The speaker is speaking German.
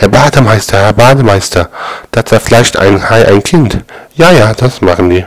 Herr Bademeister, Herr Bademeister, da zerfleischt ein Hai ein Kind. Ja, ja, das machen die.